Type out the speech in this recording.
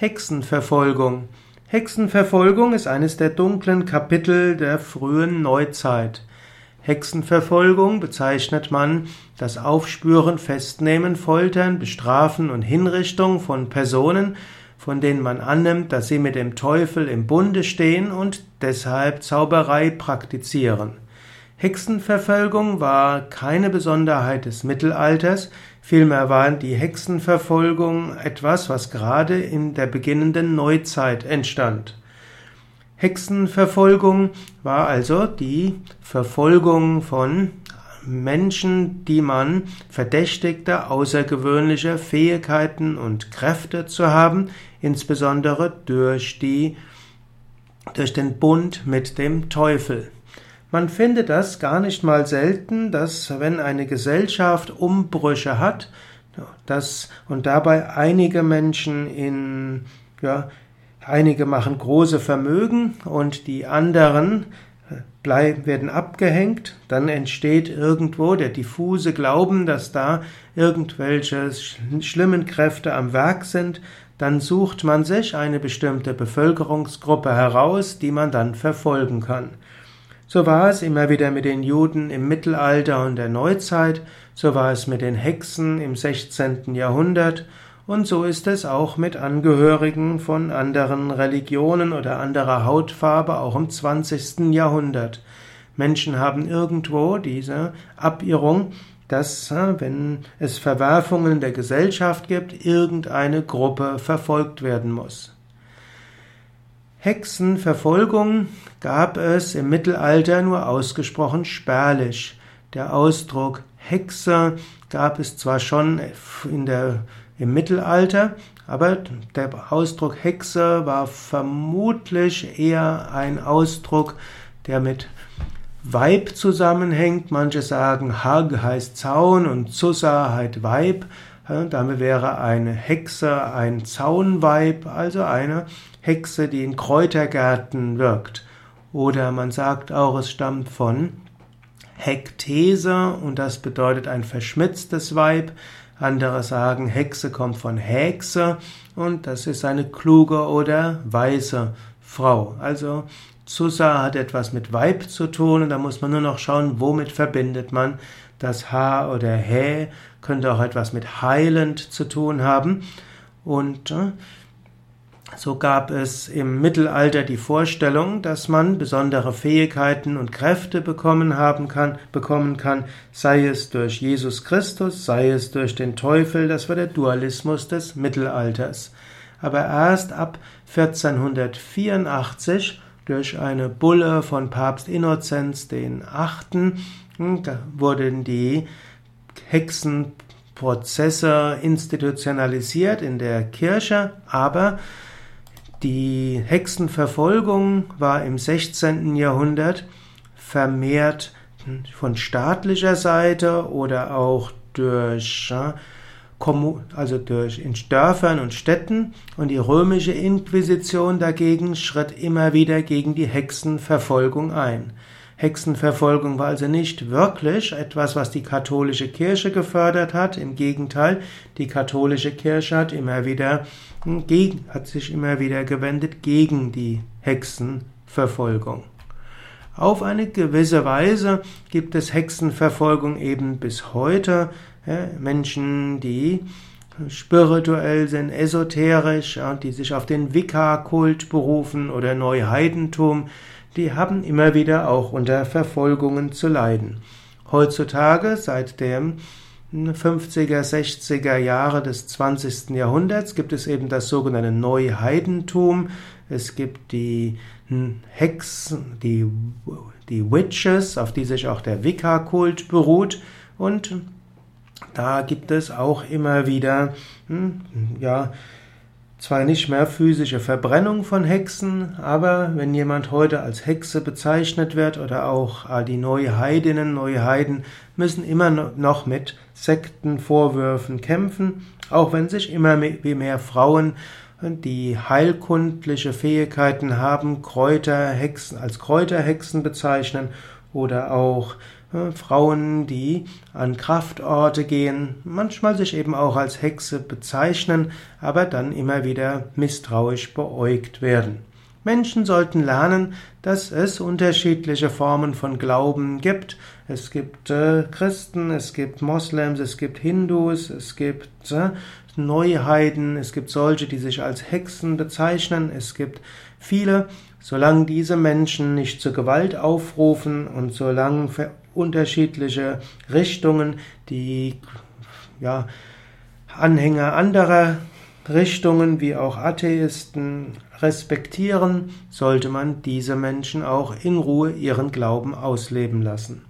Hexenverfolgung. Hexenverfolgung ist eines der dunklen Kapitel der frühen Neuzeit. Hexenverfolgung bezeichnet man das Aufspüren, Festnehmen, Foltern, Bestrafen und Hinrichtung von Personen, von denen man annimmt, dass sie mit dem Teufel im Bunde stehen und deshalb Zauberei praktizieren. Hexenverfolgung war keine Besonderheit des Mittelalters, vielmehr war die Hexenverfolgung etwas, was gerade in der beginnenden Neuzeit entstand. Hexenverfolgung war also die Verfolgung von Menschen, die man verdächtigte, außergewöhnliche Fähigkeiten und Kräfte zu haben, insbesondere durch die, durch den Bund mit dem Teufel. Man findet das gar nicht mal selten, dass wenn eine Gesellschaft Umbrüche hat, dass und dabei einige Menschen in ja, einige machen große Vermögen und die anderen bleiben, werden abgehängt, dann entsteht irgendwo der diffuse Glauben, dass da irgendwelche schlimmen Kräfte am Werk sind, dann sucht man sich eine bestimmte Bevölkerungsgruppe heraus, die man dann verfolgen kann. So war es immer wieder mit den Juden im Mittelalter und der Neuzeit, so war es mit den Hexen im 16. Jahrhundert und so ist es auch mit Angehörigen von anderen Religionen oder anderer Hautfarbe auch im 20. Jahrhundert. Menschen haben irgendwo diese Abirrung, dass, äh, wenn es Verwerfungen der Gesellschaft gibt, irgendeine Gruppe verfolgt werden muss. Hexenverfolgung gab es im Mittelalter nur ausgesprochen spärlich. Der Ausdruck Hexe gab es zwar schon in der, im Mittelalter, aber der Ausdruck Hexe war vermutlich eher ein Ausdruck, der mit Weib zusammenhängt. Manche sagen, Hag heißt Zaun und Zusa heißt Weib. Damit wäre eine Hexe ein Zaunweib, also eine Hexe, die in Kräutergärten wirkt. Oder man sagt auch, es stammt von Hektese und das bedeutet ein verschmitztes Weib. Andere sagen, Hexe kommt von Hexe und das ist eine kluge oder weise Frau. Also Susa hat etwas mit Weib zu tun und da muss man nur noch schauen, womit verbindet man das H oder Hä, könnte auch etwas mit heilend zu tun haben. Und äh, so gab es im Mittelalter die Vorstellung, dass man besondere Fähigkeiten und Kräfte bekommen haben kann, bekommen kann, sei es durch Jesus Christus, sei es durch den Teufel, das war der Dualismus des Mittelalters. Aber erst ab 1484 durch eine Bulle von Papst Innozenz den Achten hm, wurden die Hexenprozesse institutionalisiert in der Kirche, aber die Hexenverfolgung war im 16. Jahrhundert vermehrt von staatlicher Seite oder auch durch, also durch in Dörfern und Städten und die römische Inquisition dagegen schritt immer wieder gegen die Hexenverfolgung ein. Hexenverfolgung war also nicht wirklich etwas, was die katholische Kirche gefördert hat. Im Gegenteil, die katholische Kirche hat immer wieder gegen, hat sich immer wieder gewendet gegen die Hexenverfolgung. Auf eine gewisse Weise gibt es Hexenverfolgung eben bis heute. Menschen, die spirituell sind, esoterisch, die sich auf den Wicca-Kult berufen oder Neuheidentum, die haben immer wieder auch unter Verfolgungen zu leiden. Heutzutage, seit dem 50er, 60er Jahre des 20. Jahrhunderts gibt es eben das sogenannte Neuheidentum. Es gibt die Hexen, die, die Witches, auf die sich auch der Wicca-Kult beruht. Und da gibt es auch immer wieder, hm, ja, zwar nicht mehr physische Verbrennung von Hexen, aber wenn jemand heute als Hexe bezeichnet wird oder auch die Neuheidinnen, Neuheiden müssen immer noch mit Sektenvorwürfen kämpfen, auch wenn sich immer mehr Frauen, die heilkundliche Fähigkeiten haben, Kräuterhexen als Kräuterhexen bezeichnen oder auch Frauen, die an Kraftorte gehen, manchmal sich eben auch als Hexe bezeichnen, aber dann immer wieder misstrauisch beäugt werden. Menschen sollten lernen, dass es unterschiedliche Formen von Glauben gibt. Es gibt äh, Christen, es gibt Moslems, es gibt Hindus, es gibt äh, Neuheiden, es gibt solche, die sich als Hexen bezeichnen, es gibt viele. Solange diese Menschen nicht zur Gewalt aufrufen und solange unterschiedliche Richtungen, die ja, Anhänger anderer Richtungen wie auch Atheisten respektieren, sollte man diese Menschen auch in Ruhe ihren Glauben ausleben lassen.